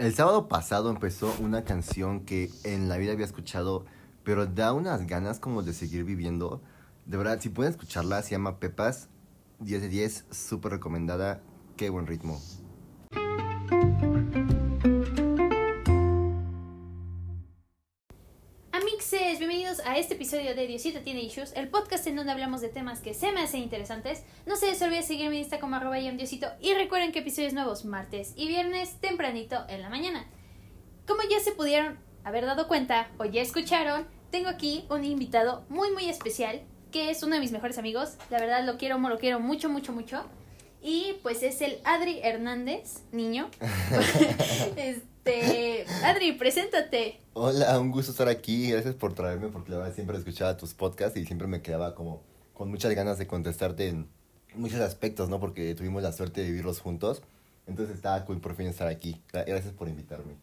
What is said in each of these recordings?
El sábado pasado empezó una canción que en la vida había escuchado, pero da unas ganas como de seguir viviendo. De verdad, si pueden escucharla, se llama Pepas, 10 de 10, súper recomendada, qué buen ritmo. Este episodio de Diosito Tiene Issues, el podcast en donde hablamos de temas que se me hacen interesantes. No se les olvide seguirme en Insta como arroba Diosito y recuerden que episodios nuevos martes y viernes tempranito en la mañana. Como ya se pudieron haber dado cuenta o ya escucharon, tengo aquí un invitado muy muy especial que es uno de mis mejores amigos. La verdad lo quiero, lo quiero mucho, mucho, mucho. Y pues es el Adri Hernández, niño. este, Adri, preséntate. Hola, un gusto estar aquí, gracias por traerme, porque la verdad siempre escuchaba tus podcasts y siempre me quedaba como con muchas ganas de contestarte en muchos aspectos, ¿no? Porque tuvimos la suerte de vivirlos juntos. Entonces estaba cool por fin estar aquí. Gracias por invitarme.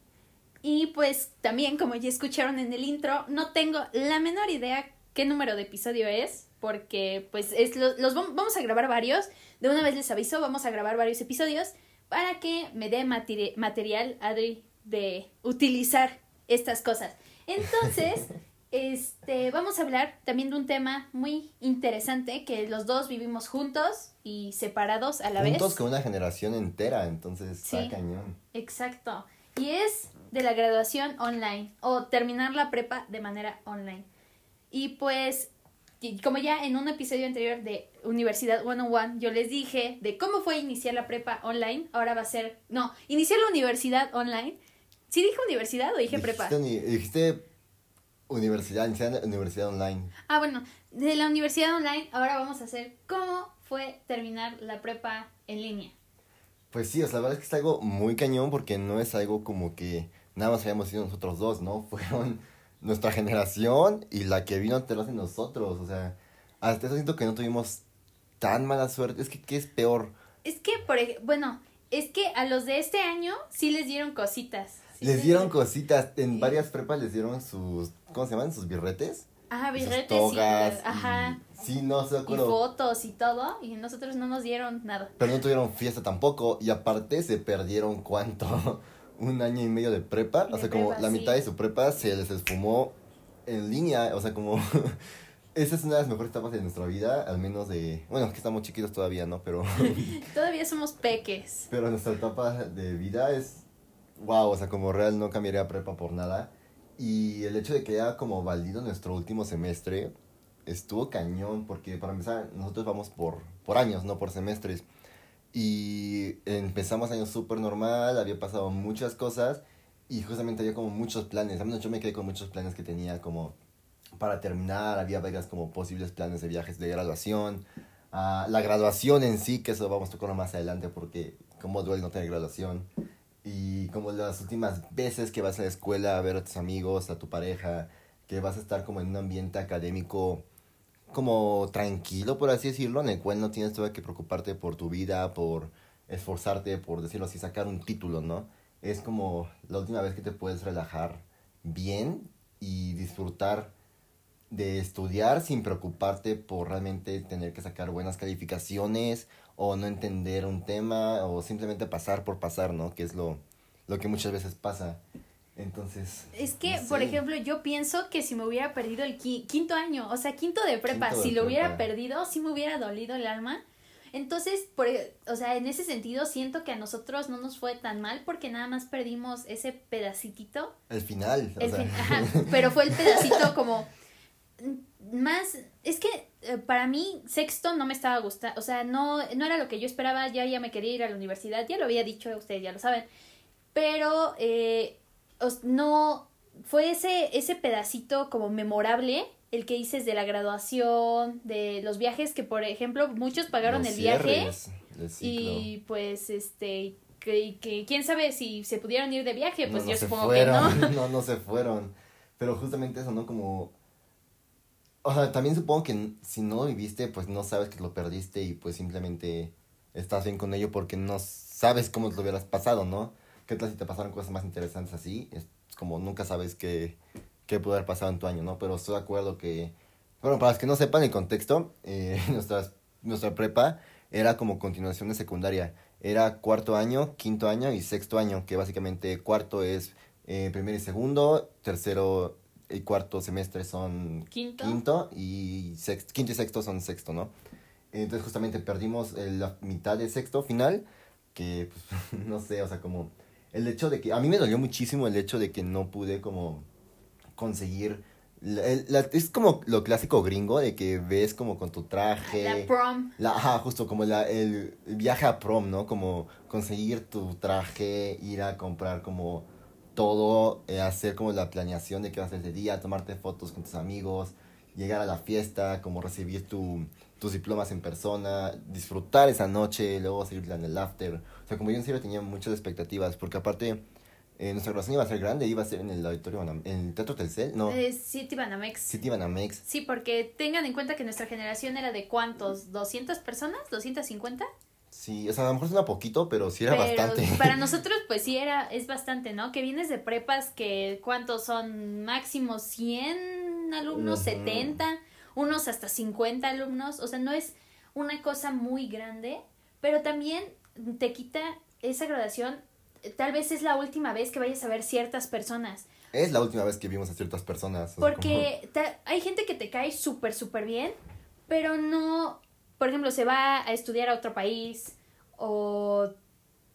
Y pues también, como ya escucharon en el intro, no tengo la menor idea qué número de episodio es, porque pues es los, vamos a grabar varios. De una vez les aviso, vamos a grabar varios episodios para que me dé material, Adri, de utilizar estas cosas. Entonces, este, vamos a hablar también de un tema muy interesante que los dos vivimos juntos y separados a la vez. Juntos con una generación entera, entonces está cañón. Exacto. Y es de la graduación online o terminar la prepa de manera online. Y pues, como ya en un episodio anterior de Universidad 101, yo les dije de cómo fue iniciar la prepa online, ahora va a ser, no, iniciar la universidad online. ¿Sí dije universidad o dije prepa? Dijiste universidad, universidad online. Ah, bueno, de la universidad online, ahora vamos a hacer cómo fue terminar la prepa en línea. Pues sí, o sea, la verdad es que es algo muy cañón porque no es algo como que nada más hayamos sido nosotros dos, ¿no? Fueron nuestra generación y la que vino detrás de nosotros. O sea, hasta eso siento que no tuvimos tan mala suerte. Es que, ¿qué es peor? Es que, por bueno, es que a los de este año sí les dieron cositas. les dieron cositas. En varias prepas les dieron sus, ¿cómo se llaman? Sus birretes. Ajá, birretes. Togas, ajá. sí, no se acuerdo. Y fotos y todo. Y nosotros no nos dieron nada. Pero no tuvieron fiesta tampoco. Y aparte se perdieron cuánto un año y medio de prepa, o sea, como la mitad de su prepa se les esfumó en línea, o sea, como esa es una de las mejores etapas de nuestra vida, al menos de, bueno, que estamos chiquitos todavía, ¿no? Pero todavía somos peques. Pero nuestra etapa de vida es wow, o sea, como real no cambiaría prepa por nada. Y el hecho de que haya como valido nuestro último semestre estuvo cañón, porque para empezar, nosotros vamos por, por años, no por semestres. Y empezamos año súper normal, había pasado muchas cosas y justamente había como muchos planes. Yo me quedé con muchos planes que tenía como para terminar, había varias como posibles planes de viajes de graduación. Uh, la graduación en sí, que eso vamos a tocar más adelante porque como duele no tener graduación. Y como las últimas veces que vas a la escuela a ver a tus amigos, a tu pareja, que vas a estar como en un ambiente académico como tranquilo, por así decirlo, en el cual no tienes que preocuparte por tu vida, por esforzarte, por decirlo así, sacar un título, ¿no? Es como la última vez que te puedes relajar bien y disfrutar de estudiar sin preocuparte por realmente tener que sacar buenas calificaciones o no entender un tema o simplemente pasar por pasar, ¿no? Que es lo, lo que muchas veces pasa. Entonces. Es que, por ejemplo, yo pienso que si me hubiera perdido el quinto año, o sea, quinto de prepa, si lo hubiera perdido, sí me hubiera dolido el alma. Entonces, por, e, o sea, en ese sentido siento que a nosotros no nos fue tan mal porque nada más perdimos ese pedacitito. El final. pero fue el pedacito como más, es que eh, para mí sexto no me estaba gustando, o sea, no, no era lo que yo esperaba, ya, ya me quería ir a la universidad, ya lo había dicho, ustedes ya lo saben, pero eh, no fue ese, ese pedacito como memorable, el que dices de la graduación, de los viajes que por ejemplo muchos pagaron el viaje y pues este que, que, quién sabe si se pudieron ir de viaje, pues yo supongo que no. No, no se fueron. Pero justamente eso, ¿no? Como o sea, también supongo que si no lo viviste, pues no sabes que lo perdiste y pues simplemente estás bien con ello porque no sabes cómo te lo hubieras pasado, ¿no? ¿Qué tal si te pasaron cosas más interesantes así? Es como nunca sabes qué, qué puede haber pasado en tu año, ¿no? Pero estoy de acuerdo que, bueno, para los que no sepan el contexto, eh, nuestra, nuestra prepa era como continuación de secundaria. Era cuarto año, quinto año y sexto año, que básicamente cuarto es eh, primero y segundo, tercero y cuarto semestre son quinto, y sexto, quinto y sexto son sexto, ¿no? Entonces justamente perdimos eh, la mitad de sexto final, que pues, no sé, o sea, como el hecho de que, a mí me dolió muchísimo el hecho de que no pude como conseguir es como lo clásico gringo de que ves como con tu traje. La prom. La, ajá, justo como la, el viaje a prom, ¿no? Como conseguir tu traje, ir a comprar como todo, eh, hacer como la planeación de qué vas a hacer ese día, tomarte fotos con tus amigos, llegar a la fiesta, como recibir tu, tus diplomas en persona, disfrutar esa noche, luego seguir en el after. O sea, como yo en serio tenía muchas expectativas, porque aparte eh, nuestra grabación iba a ser grande, iba a ser en el auditorio, en el Teatro Telcel, ¿no? Eh, City Banamex. City Banamex. Sí, porque tengan en cuenta que nuestra generación era de cuántos, ¿200 personas? ¿250? Sí, o sea, a lo mejor suena poquito, pero sí era bastante. Para nosotros, pues sí era, es bastante, ¿no? Que vienes de prepas que, ¿cuántos son? Máximo 100 alumnos, 70, unos hasta 50 alumnos, o sea, no es una cosa muy grande, pero también te quita esa graduación tal vez es la última vez que vayas a ver ciertas personas. Es la última vez que vimos a ciertas personas. Porque hay gente que te cae súper, súper bien, pero no, por ejemplo, se va a estudiar a otro país o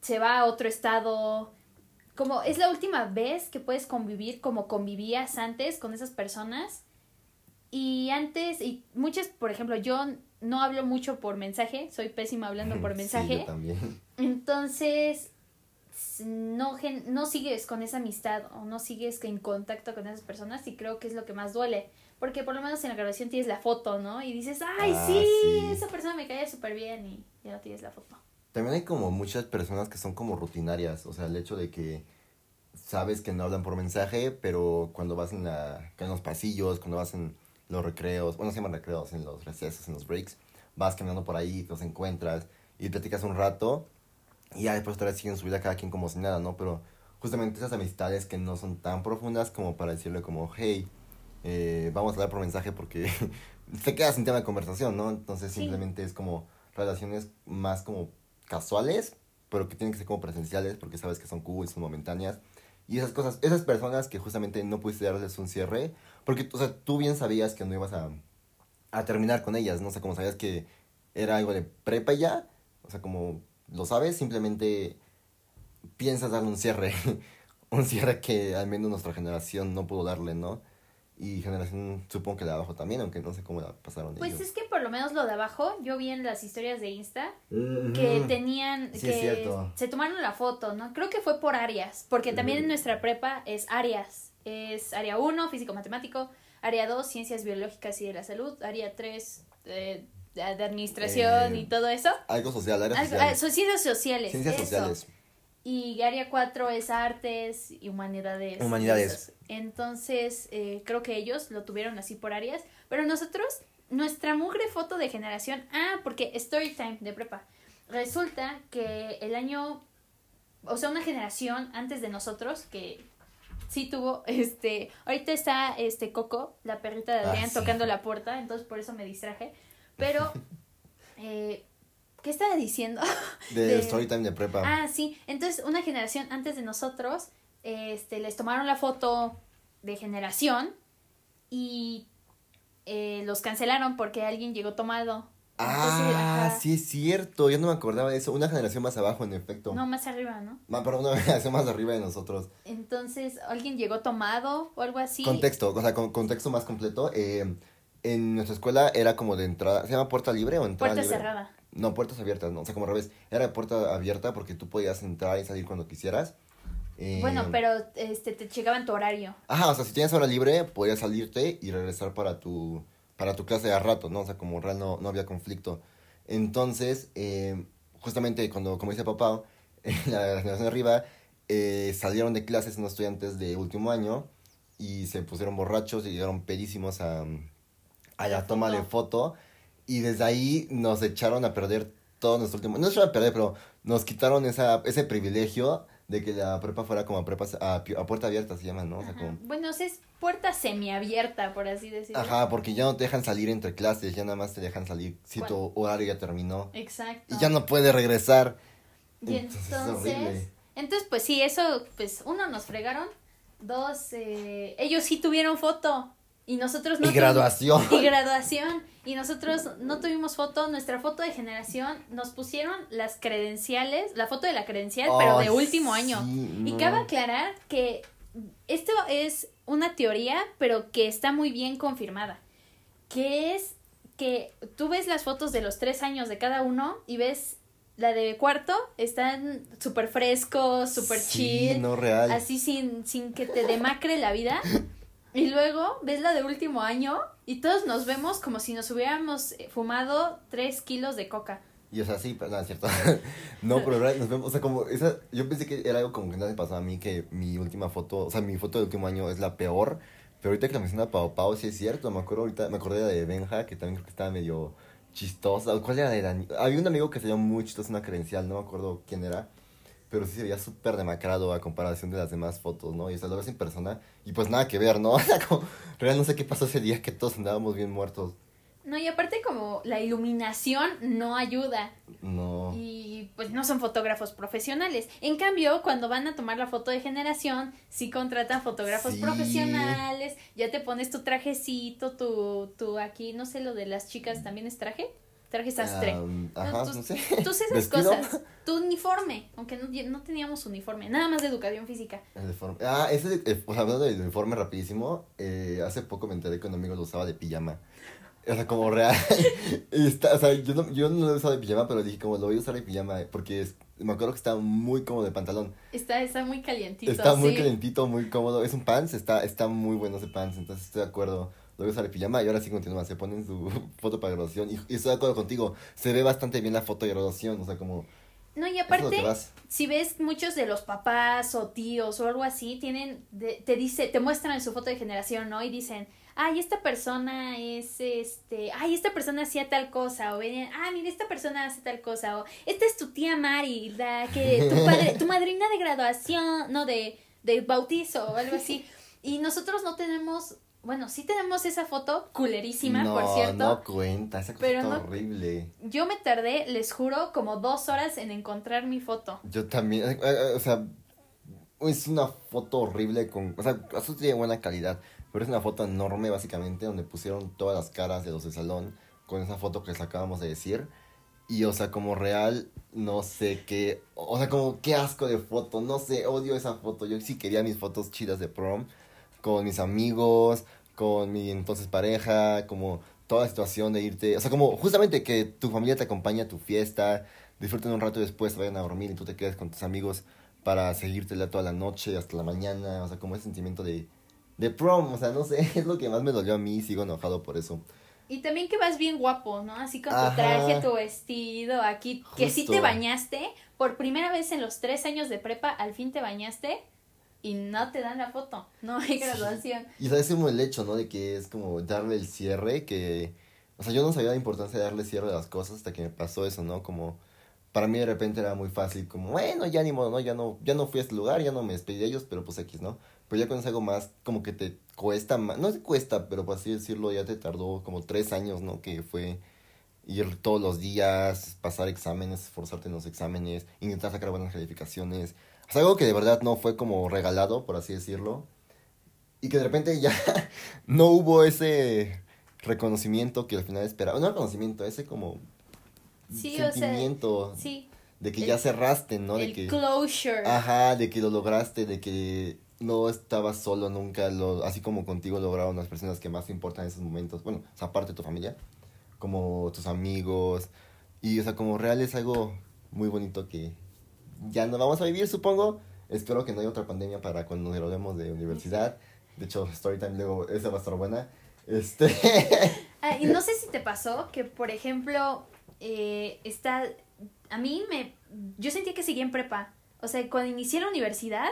se va a otro estado. Como es la última vez que puedes convivir como convivías antes con esas personas. Y antes, y muchas, por ejemplo, yo no hablo mucho por mensaje, soy pésima hablando por mensaje. yo también. Entonces, no, no sigues con esa amistad o no sigues en contacto con esas personas y creo que es lo que más duele. Porque por lo menos en la grabación tienes la foto, ¿no? Y dices, ay, ah, sí, esa persona me cae súper bien y ya no tienes la foto. También hay como muchas personas que son como rutinarias, o sea, el hecho de que sabes que no hablan por mensaje, pero cuando vas en, la, en los pasillos, cuando vas en los recreos, bueno, se llaman recreos, en los recesos, en los breaks, vas caminando por ahí, los encuentras y platicas un rato y ya después otra siguen su vida cada quien como si nada, ¿no? Pero justamente esas amistades que no son tan profundas como para decirle como, hey, eh, vamos a hablar por mensaje porque te quedas sin tema de conversación, ¿no? Entonces simplemente es como relaciones más como casuales, pero que tienen que ser como presenciales porque sabes que son cool, son momentáneas. Y esas cosas, esas personas que justamente no pudiste darles un cierre, porque, o sea, tú bien sabías que no ibas a, a terminar con ellas, ¿no? O sea, como sabías que era algo de prepa ya, o sea, como lo sabes, simplemente piensas darle un cierre, un cierre que al menos nuestra generación no pudo darle, ¿no? Y generación supongo que de abajo también, aunque no sé cómo la pasaron. Pues es que por lo menos lo de abajo, yo vi en las historias de Insta que tenían, que se tomaron la foto, ¿no? Creo que fue por áreas, porque también en nuestra prepa es áreas, es área 1, físico-matemático, área 2, ciencias biológicas y de la salud, área 3, eh, de, administración y eh, todo eso. Algo social, área social. Ah, ciencias sociales. Ciencias sociales. Y área 4 es artes y humanidades. Humanidades. Entonces, eh, creo que ellos lo tuvieron así por áreas. Pero nosotros, nuestra mugre foto de generación. Ah, porque Story Time de prepa. Resulta que el año. O sea, una generación antes de nosotros que sí tuvo, este, ahorita está este Coco, la perrita de ah, Adrián, tocando la puerta, entonces por eso me distraje. Pero, eh, ¿qué estaba diciendo? De, de, Storytime de prepa. Ah, sí. Entonces, una generación antes de nosotros, este, les tomaron la foto de generación y eh, los cancelaron porque alguien llegó tomado. ah, sí es cierto, yo no me acordaba de eso. Una generación más abajo, en efecto. No, más arriba, ¿no? Ma, pero una generación más arriba de nosotros. Entonces, alguien llegó tomado o algo así. Contexto, o sea, con contexto más completo. Eh, en nuestra escuela era como de entrada, ¿se llama puerta libre o entrada puerta cerrada. No, puertas abiertas, no, o sea, como al revés, era puerta abierta porque tú podías entrar y salir cuando quisieras. bueno, eh, pero este te llegaban tu horario. Ajá, o sea, si tienes hora libre, podías salirte y regresar para tu para tu clase a rato, ¿no? O sea, como real no, no había conflicto. Entonces, eh, justamente cuando, como dice papá, en la generación de arriba, eh, salieron de clases unos estudiantes de último año y se pusieron borrachos y llegaron pedísimos a, a la toma de foto. Y desde ahí nos echaron a perder todo nuestro último. No nos echaron a perder, pero nos quitaron esa, ese privilegio de que la prepa fuera como a, prepa, a, a puerta abierta, se llama, ¿no? O sea, Ajá. como... Bueno, es puerta semiabierta, por así decirlo. Ajá, porque ya no te dejan salir entre clases, ya nada más te dejan salir si tu horario ya terminó. Exacto. Y ya no puedes regresar. Y Entonces, es entonces, entonces, pues sí, eso, pues uno nos fregaron, dos, eh, ellos sí tuvieron foto y nosotros no. y tuvimos- graduación. Y graduación. Y nosotros no tuvimos foto, nuestra foto de generación, nos pusieron las credenciales, la foto de la credencial, pero de último año. Y cabe aclarar que esto es una teoría, pero que está muy bien confirmada. Que es que tú ves las fotos de los tres años de cada uno y ves la de cuarto, están súper frescos, súper Sí, chill, no real. así sin, sin que te demacre la vida. Y luego ves la de último año y todos nos vemos como si nos hubiéramos eh, fumado tres kilos de coca. Y o sea, sí, pero no, es cierto. no, pero ahora nos vemos, o sea, como esa, yo pensé que era algo como que no me pasó a mí, que mi última foto, o sea, mi foto del último año es la peor, pero ahorita que la menciona Pau Pau, sí es cierto, me acuerdo ahorita, me acordé de la de Benja, que también creo que estaba medio chistosa, ¿cuál era de Dani? Había un amigo que se llamó muy chistoso, una credencial, no me acuerdo quién era, pero sí se veía súper demacrado a comparación de las demás fotos, ¿no? Y o sea, lo ves en persona, y pues nada que ver, ¿no? O sea, como, real no sé qué pasó ese día que todos andábamos bien muertos, No, y aparte como la iluminación no ayuda. no. Y pues no son fotógrafos profesionales. En cambio, cuando van a tomar la foto de generación, sí contratan fotógrafos Sí. profesionales, ya te pones tu trajecito, tu, tu aquí, no sé, lo de las chicas también es traje, traje sastre. Ah, ajá, tú, no sé. tú esas ¿Vestido? cosas, tu uniforme, aunque no, no teníamos uniforme, nada más de educación física. El uniforme. Ah, ese, eh, pues hablando del uniforme rapidísimo, eh, hace poco me enteré que un amigo lo usaba de pijama. O sea, como real. Y está, o sea, yo no, yo no lo he usado de pijama, pero dije como lo voy a usar de pijama eh, porque es- me acuerdo que está muy cómodo de pantalón. Está, está muy calientito. está muy sí. calentito, muy cómodo. Es un pants, está, está muy bueno ese pants, entonces estoy de acuerdo. Lo voy a pijama y ahora sí continúa, se ponen su foto para graduación. Y, y estoy de acuerdo contigo, se ve bastante bien la foto de graduación, o sea, como... No, y aparte, si ves muchos de los papás o tíos o algo así, tienen, de- te dice, te muestran su foto de generación, ¿no? Y dicen, ay, esta persona es, este, ay, esta persona hacía tal cosa, o ven, ah, mira, esta persona hace tal cosa, o esta es tu tía Mari, la que, tu padre, tu madrina de graduación, no, de, de bautizo o algo así. Y nosotros no tenemos, bueno, sí tenemos esa foto culerísima, no, por cierto. no cuenta, esa cosa Pero está no- horrible. Yo me tardé, les juro, como dos horas en encontrar mi foto. Yo también, eh, eh, o sea, es una foto horrible con, o sea, eso tiene buena calidad, pero es una foto enorme básicamente donde pusieron todas las caras de los del salón con esa foto que les acabamos de decir. Y, o sea, como real, no sé qué, o sea, como qué asco de foto, no sé, odio esa foto. Yo sí quería mis fotos chidas de prom, con mis amigos, con mi entonces pareja, como toda la situación de irte, o sea, como justamente que tu familia te acompaña a tu fiesta, disfruten un rato y después vayan a dormir y tú te quedes con tus amigos para seguírtela toda la noche hasta la mañana, o sea, como ese sentimiento de, de prom, o sea, no sé, es lo que más me dolió a mí, sigo enojado por eso. Y también que vas bien guapo, ¿no? Así con tu Ajá. traje, tu vestido, aquí, que sí te bañaste, por primera vez en los tres años de prepa, al fin te bañaste y no te dan la foto, no hay graduación. Y sabes como el hecho, ¿no? De que es como darle el cierre, que... O sea, yo no sabía la importancia de darle cierre a las cosas hasta que me pasó eso, ¿no? Como... Para mí de repente era muy fácil, como, bueno, ya ni modo, ¿no? Ya no, ya no fui a este lugar, ya no me despedí de ellos, pero pues X, ¿no? Pero ya cuando es algo más, como que te cuesta más, no te cuesta, pero por así decirlo, ya te tardó como tres años, ¿no? Que fue ir todos los días, pasar exámenes, esforzarte en los exámenes, intentar sacar buenas calificaciones. Sea, algo que de verdad no fue como regalado, por así decirlo. Y que de repente ya no hubo ese reconocimiento que al final esperaba. No reconocimiento, ese como Sí, o sea, sentimiento Sí, de que el- ya cerraste, ¿no? De el que closure. ajá, de que lo lograste, de que no estabas solo nunca, lo así como contigo lograron las personas que más te importan en esos momentos. Bueno, o sea, aparte de tu familia, como tus amigos y o sea, como real es algo muy bonito que ya no vamos a vivir, supongo. Espero que no haya otra pandemia para cuando nos graduemos de universidad. De hecho, Storytime luego esa va a estar buena. Este Ah, y no sé si te pasó que, por ejemplo, eh, está, a mí me, yo sentía que seguía en prepa. O sea, cuando inicié la universidad,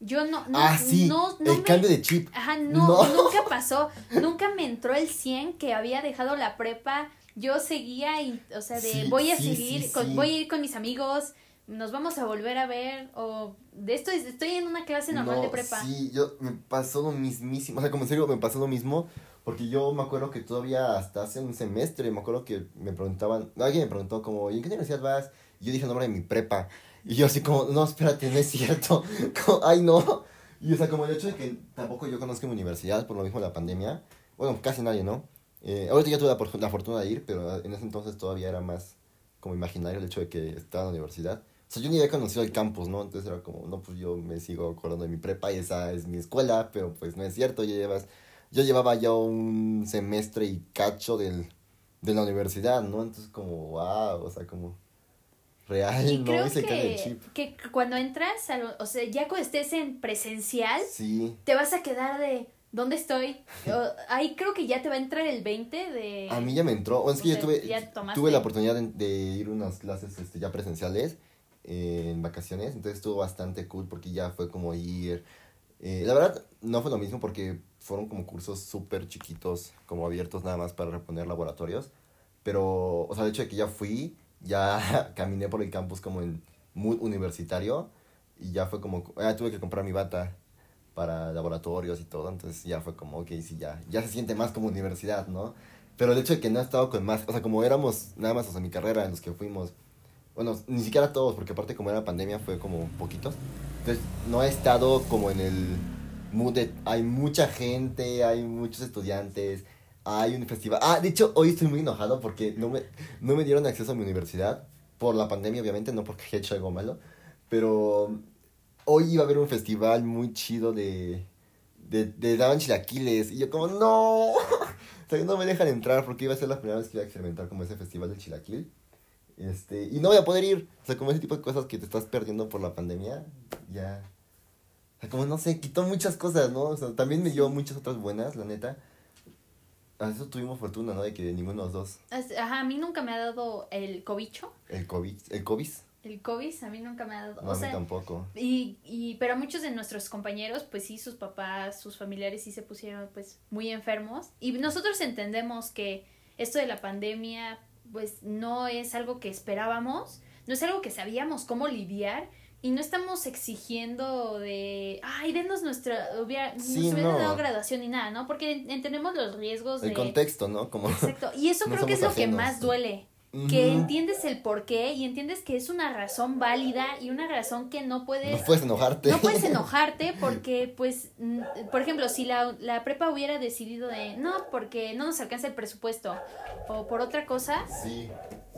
yo no, no, ah, sí, no, no el me- cambio de chip. Ajá, no, No. nunca pasó. Nunca me entró el 100 que había dejado la prepa. Yo seguía, y, o sea, de Sí, voy a sí, seguir, con- voy a ir con mis amigos, nos vamos a volver a ver o de esto es- estoy en una clase normal No, de prepa. Sí, yo me pasó lo mismísimo, o sea, como en serio me pasó lo mismo, porque yo me acuerdo que todavía hasta hace un semestre, me acuerdo que me preguntaban, alguien me preguntó como, ¿y en qué universidad vas? Y yo dije el nombre de mi prepa, y yo así como, no, espérate, no es cierto, como, ay no, y o sea, como el hecho de que tampoco yo conozco mi universidad por lo mismo de la pandemia, bueno, casi nadie, ¿no? Eh, ahorita ya tuve la, la fortuna de ir, pero en ese entonces todavía era más como imaginario el hecho de que estaba en la universidad. Sea, yo ni había conocido el campus, ¿no? Entonces era como, no, pues yo me sigo acordando de mi prepa y esa es mi escuela, pero pues no es cierto, ya llevas, yo llevaba ya un semestre y cacho del, de la universidad, ¿no? Entonces como, wow, o sea, como real, Y ¿no? creo Y se cae el que, chip. que cuando entras, a lo- o sea, ya cuando estés en presencial, Sí, te vas a quedar de, ¿dónde estoy? Ahí creo que ya te va a entrar el 20 de... a mí ya me entró, o es que o yo sea, tuve, tomaste. tuve la oportunidad de, de ir a unas clases este, ya presenciales en vacaciones, entonces estuvo bastante cool porque ya fue como ir... eh, la verdad, no fue lo mismo porque fueron como cursos súper chiquitos, como abiertos nada más para reponer laboratorios. Pero, o sea, el hecho de que ya fui, ya caminé por el campus como en mood universitario y ya fue como, ah, tuve que comprar mi bata para laboratorios y todo, entonces ya fue como, ok, sí, ya, ya se siente más como universidad, ¿no? Pero el hecho de que no he estado con más, o sea, como éramos nada más, o sea, mi carrera en los que fuimos, bueno, ni siquiera todos, porque aparte como era pandemia fue como poquitos, entonces no he estado como en el mood de, hay mucha gente, hay muchos estudiantes, hay un festival, ah, de hecho, hoy estoy muy enojado porque no me, no me dieron acceso a mi universidad, por la pandemia obviamente, no porque haya hecho algo malo, pero hoy iba a haber un festival muy chido de, de, de daban chilaquiles. Y yo como, no. o sea, no me dejan entrar porque iba a ser la primera vez que iba a experimentar como ese festival del chilaquil. Este, y no voy a poder ir. O sea, como ese tipo de cosas que te estás perdiendo por la pandemia, ya. O sea, como no sé, quitó muchas cosas, ¿no? O sea, también me dio muchas otras buenas, la neta. A eso tuvimos fortuna, ¿no? De que ninguno de los dos, Ajá, a mí nunca me ha dado el cobicho, el COVID, el COVID, el COVID, a mí nunca me ha dado, no, o a mí sea, tampoco. y, y, pero muchos de nuestros compañeros, pues sí, sus papás, sus familiares sí se pusieron pues muy enfermos, y nosotros entendemos que esto de la pandemia, pues no es algo que esperábamos, no es algo que sabíamos cómo lidiar, y no estamos exigiendo de, ay, denos nuestra, hubiera, Sí, nos hubieran no. dado graduación ni nada, ¿no? Porque entendemos los riesgos El de... contexto, ¿no? Como... Exacto, y eso creo que es lo que más duele, que entiendes el por qué y entiendes que es una razón válida y una razón que no puedes... No puedes enojarte. No puedes enojarte porque, pues, por ejemplo, si la, la prepa hubiera decidido de, no, porque no nos alcanza el presupuesto, o por otra cosa, Sí.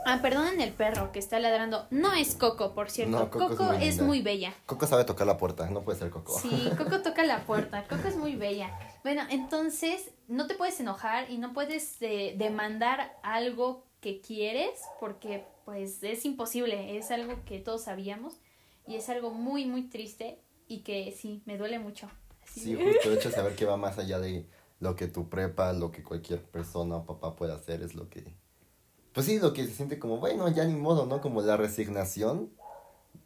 ah, perdonen el perro que está ladrando, no es Coco, por cierto, No, Coco Coco, es muy es linda. muy bella. Coco sabe tocar la puerta, no puede ser Coco. Sí, Coco toca la puerta. Coco es muy bella. Bueno, entonces no te puedes enojar y no puedes eh, demandar algo que quieres porque pues es imposible. Es algo que todos sabíamos y es algo muy, muy triste y que sí, me duele mucho. Sí, de- justo el hecho de saber que va más allá de lo que tu prepa, lo que cualquier persona o papá puede hacer, es lo que... Pues sí, lo que se siente como, bueno, ya ni modo, ¿no? Como la resignación,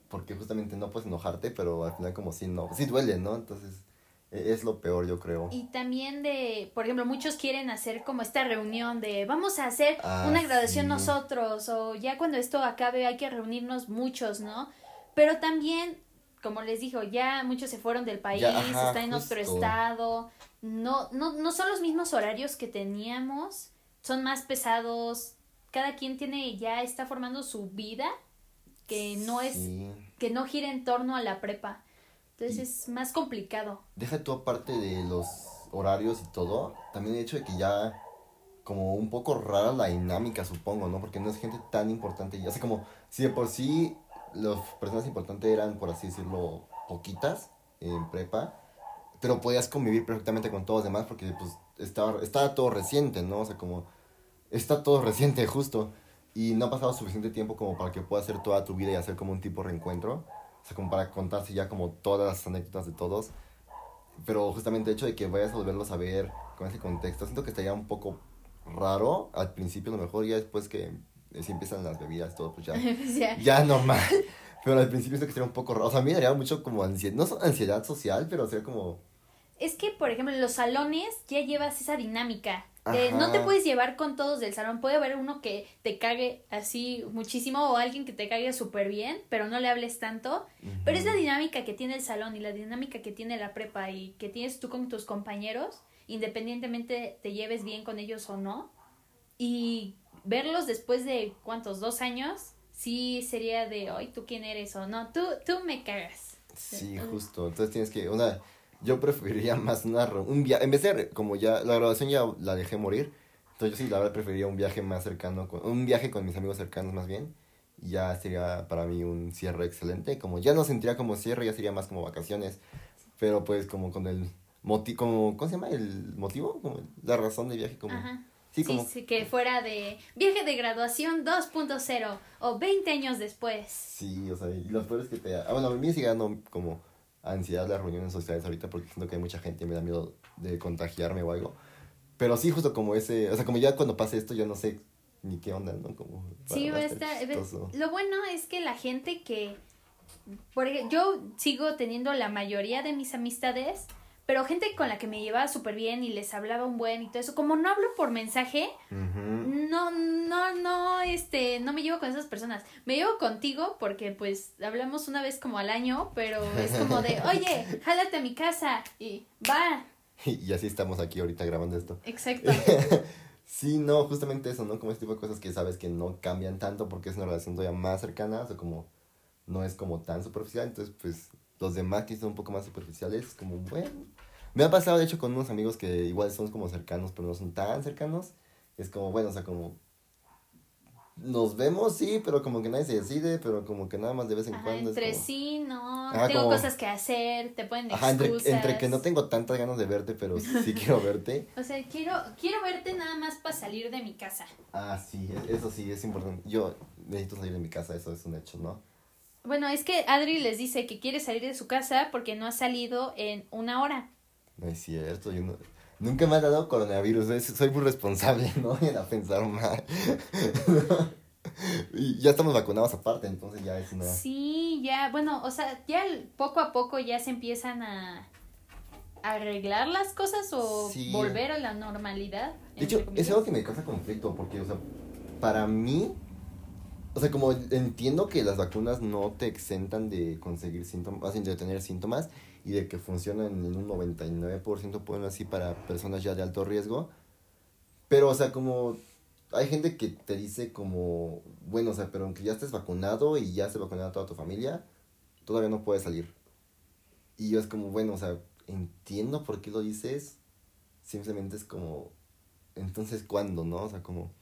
porque justamente no puedes enojarte, pero al final como sí, no, sí duele, ¿no? Entonces, es lo peor, yo creo. Y también de, por ejemplo, muchos quieren hacer como esta reunión de vamos a hacer Ah, una graduación sí. nosotros o ya cuando esto acabe hay que reunirnos muchos, ¿no? Pero también, como les dijo, ya muchos se fueron del país, Ya, ajá, están en otro estado, no, no, no son los mismos horarios que teníamos, son más pesados, cada quien tiene, ya está formando su vida que no es, Sí. que no gira en torno a la prepa. Entonces Y- es más complicado. Deja tú aparte de los horarios y todo, también el hecho de que ya como un poco rara la dinámica, supongo, ¿no? Porque no es gente tan importante. Ya sé como, si de por sí las personas importantes eran, por así decirlo, poquitas en prepa, pero podías convivir perfectamente con todos los demás porque pues estaba, estaba todo reciente, ¿no? O sea, como está todo reciente justo y no ha pasado suficiente tiempo como para que puedas hacer toda tu vida y hacer como un tipo de reencuentro. O sea, como para contarse ya como todas las anécdotas de todos. Pero justamente el hecho de que vayas a volverlos a ver con ese contexto, siento que estaría un poco raro al principio, a lo mejor ya después que eh, si empiezan las bebidas, todo, pues ya, Pues ya. normal. Pero al principio siento que sería un poco raro. O sea, a mí me daría mucho como ansiedad, no ansiedad social, pero sería como... Es que, por ejemplo, en los salones ya llevas esa dinámica. Eh, no te puedes llevar con todos del salón. Puede haber uno que te cague así muchísimo o alguien que te cague súper bien, pero no le hables tanto. Pero es la dinámica que tiene el salón y la dinámica que tiene la prepa y que tienes tú con tus compañeros, independientemente te lleves bien con ellos o no. Y verlos después de, ¿cuántos? ¿Dos años? Sí sería de, hoy ¿tú quién eres o no? Tú, tú me cagas. Sí, justo. Entonces tienes que, una, yo preferiría más re- un viaje, en vez de, como ya, la graduación ya la dejé morir, entonces yo sí, la verdad, preferiría un viaje más cercano, con, un viaje con mis amigos cercanos más bien, ya sería para mí un cierre excelente, como ya no sentiría como cierre, ya sería más como vacaciones, pero pues como con el motivo, como, ¿cómo se llama? El motivo, como la razón de viaje, como, Ajá. sí, Sí, como, sí, que fuera de viaje de graduación 2.0 o 20 años después. Sí, o sea, y lo peor es que te... Ah, bueno, a mí me sigue dando como ansiedad las reuniones sociales ahorita porque siento que hay mucha gente y me da miedo de contagiarme o algo. Pero sí, justo como ese... O sea, como ya cuando pase esto ya no sé ni qué onda, ¿no? Como... Sí, va a estar. Lo bueno es que la gente que. Por ejemplo, yo sigo teniendo la mayoría de mis amistades, pero gente con la que me llevaba súper bien y les hablaba un buen y todo eso. Como no hablo por mensaje, no, no, no, este, no me llevo con esas personas. Me llevo contigo porque, pues, hablamos una vez como al año, pero es como de, oye, jálate a mi casa y va. Y así estamos aquí ahorita grabando esto. Exacto. Sí, no, justamente eso, ¿no? Como este tipo de cosas que sabes que no cambian tanto porque es una relación todavía más cercana, o sea, como no es como tan superficial, entonces pues los demás que son un poco más superficiales, como bueno. Me ha pasado de hecho con unos amigos que igual son como cercanos, pero no son tan cercanos. Es como, bueno, o sea, como nos vemos, sí, pero como que nadie se decide, pero como que nada más de vez en Ajá, cuando. es entre como- sí, no, Ajá, tengo como- cosas que hacer, te ponen Ajá, entre, excusas. entre que no tengo tantas ganas de verte, pero sí quiero verte. O sea, quiero, quiero verte nada más para salir de mi casa. Ah, sí, eso sí, es importante. Yo necesito salir de mi casa, eso es un hecho, ¿no? Bueno, es que Adri les dice que quiere salir de su casa porque no ha salido en una hora. No es cierto, yo no, nunca me ha dado coronavirus, soy muy responsable, no vayan a pensar mal. y ya estamos vacunados aparte, entonces ya es una... Sí, ya, bueno, o sea, ya poco a poco ya se empiezan a arreglar las cosas o Sí. volver a la normalidad. De hecho, comillas. es algo que me causa conflicto, porque, o sea, para mí, o sea, como entiendo que las vacunas no te exentan de conseguir síntomas, de tener síntomas, y de que funcionan en un 99%, ponerlo así, para personas ya de alto riesgo, pero, o sea, como hay gente que te dice como, bueno, o sea, pero aunque ya estés vacunado y ya esté vacunada toda tu familia, todavía no puedes salir. Y yo es como, bueno, o sea, entiendo por qué lo dices, simplemente es como, entonces, ¿cuándo, no? O sea, como,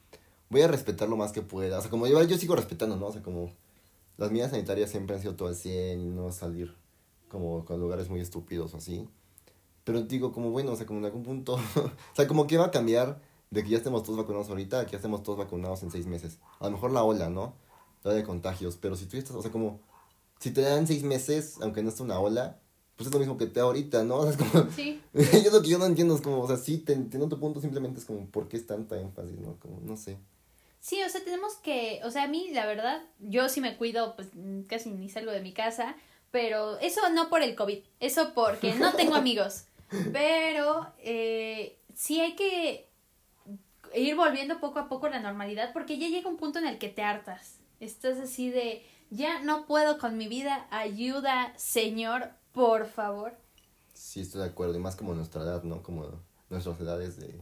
voy a respetar lo más que pueda. O sea, como yo, yo sigo respetando, ¿no? O sea, como, las medidas sanitarias siempre han sido todo al 100 y no salir como con lugares muy estúpidos o así. Pero digo, como, bueno, o sea, como en algún punto, o sea, como que va a cambiar de que ya estemos todos vacunados ahorita a que ya estemos todos vacunados en seis meses. A lo mejor la ola, ¿no? La ola de contagios. Pero si tú estás, o sea, como, si te dan seis meses, aunque no esté una ola, pues es lo mismo que te da ahorita, ¿no? O sea, es como, Sí, yo lo que yo no entiendo es como, o sea, sí, te entiendo tu punto, simplemente es como, ¿por qué es tanta énfasis, no? Como, no sé. sí, o sea, tenemos que, o sea, a mí la verdad, yo sí me cuido, pues casi ni salgo de mi casa, pero eso no por el COVID, eso porque no tengo amigos, pero eh, sí hay que ir volviendo poco a poco a la normalidad porque ya llega un punto en el que te hartas, estás así de, ya no puedo con mi vida, ayuda, señor, por favor. Sí, estoy de acuerdo, y más como nuestra edad, ¿no? Como nuestras edades de,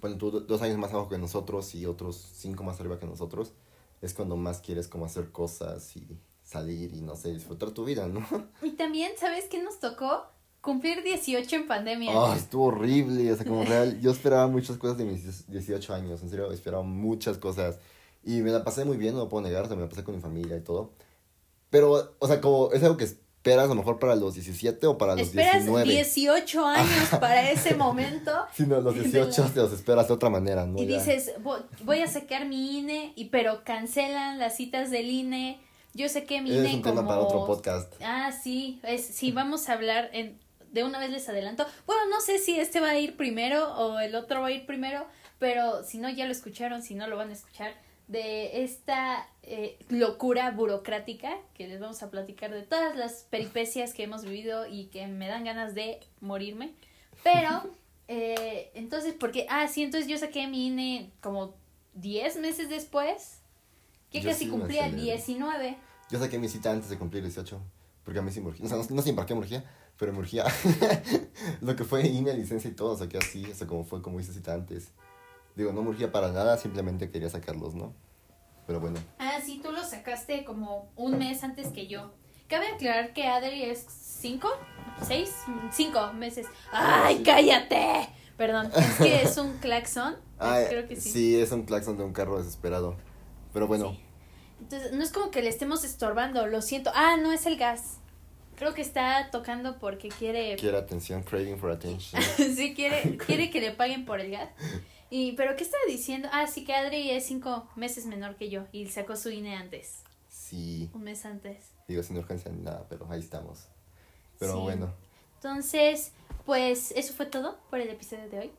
bueno, tú do- dos años más abajo que nosotros y otros cinco más arriba que nosotros, es cuando más quieres como hacer cosas y salir y, no sé, disfrutar tu vida, ¿no? Y también, ¿sabes qué nos tocó? Cumplir 18 en pandemia. Ah, estuvo horrible, o sea, como real, yo esperaba muchas cosas de mis 18 años, en serio, esperaba muchas cosas, y me la pasé muy bien, no lo puedo negar, o sea, me la pasé con mi familia y todo, pero, o sea, como, es algo que esperas a lo mejor para los 17 o para los Esperas 19. 18 años para ese momento Sí, no, los de 18 la- te los esperas de otra manera, ¿no? y Ya. dices, "Vo- voy a sacar mi INE, y pero cancelan las citas del INE. Yo sé que mi Ese INE es un tema como... para otro podcast. Ah, sí, es, sí, vamos a hablar en... De una vez les adelanto. Bueno, no sé si este va a ir primero o el otro va a ir primero, pero si no ya lo escucharon, si no lo van a escuchar, de esta eh, locura burocrática que les vamos a platicar de todas las peripecias que hemos vivido y que me dan ganas de morirme. Pero Eh, entonces, porque, ah, sí, entonces yo saqué mi INE como 10 meses después, casi sí me cumplía aceleré. 19. Yo saqué mi cita antes de cumplir 18, porque a mí sí me urgía. O sea, no, no sé para qué me urgía, pero me urgía. Lo que fue INE, licencia y todo, saqué así, o sea, como fue como hice cita antes. Digo, no me urgía para nada, simplemente quería sacarlos, ¿no? Pero bueno, Ah, sí, tú lo sacaste como un mes antes que yo. Cabe aclarar que Adri es 5, 6, 5 meses. ¡Ay, cállate! Perdón, es que es un claxon. ah, Creo que sí. sí, es un claxon de un carro desesperado. Pero bueno, Sí. Entonces, no es como que le estemos estorbando, lo siento. Ah, no es el gas. Creo que está tocando porque quiere. quiere atención, craving for attention. sí, quiere, quiere que le paguen por el gas. Y, ¿Pero qué estaba diciendo? Ah, sí, que Adri es cinco meses menor que yo y sacó su INE antes. Sí, Un mes antes. digo, sin urgencia ni nada, pero ahí estamos. Pero Sí. bueno, Entonces, pues eso fue todo por el episodio de hoy.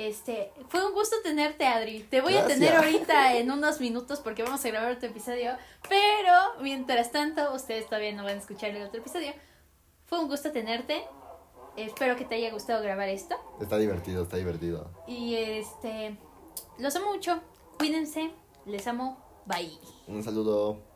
Este, fue un gusto tenerte, Adri. Te voy a tener ahorita en unos minutos porque vamos a grabar otro episodio. Pero mientras tanto, ustedes todavía no van a escuchar el otro episodio. Fue un gusto tenerte. Espero que te haya gustado grabar esto. está divertido, está divertido. Y este, los amo mucho. Cuídense. Les amo. Bye. Un saludo.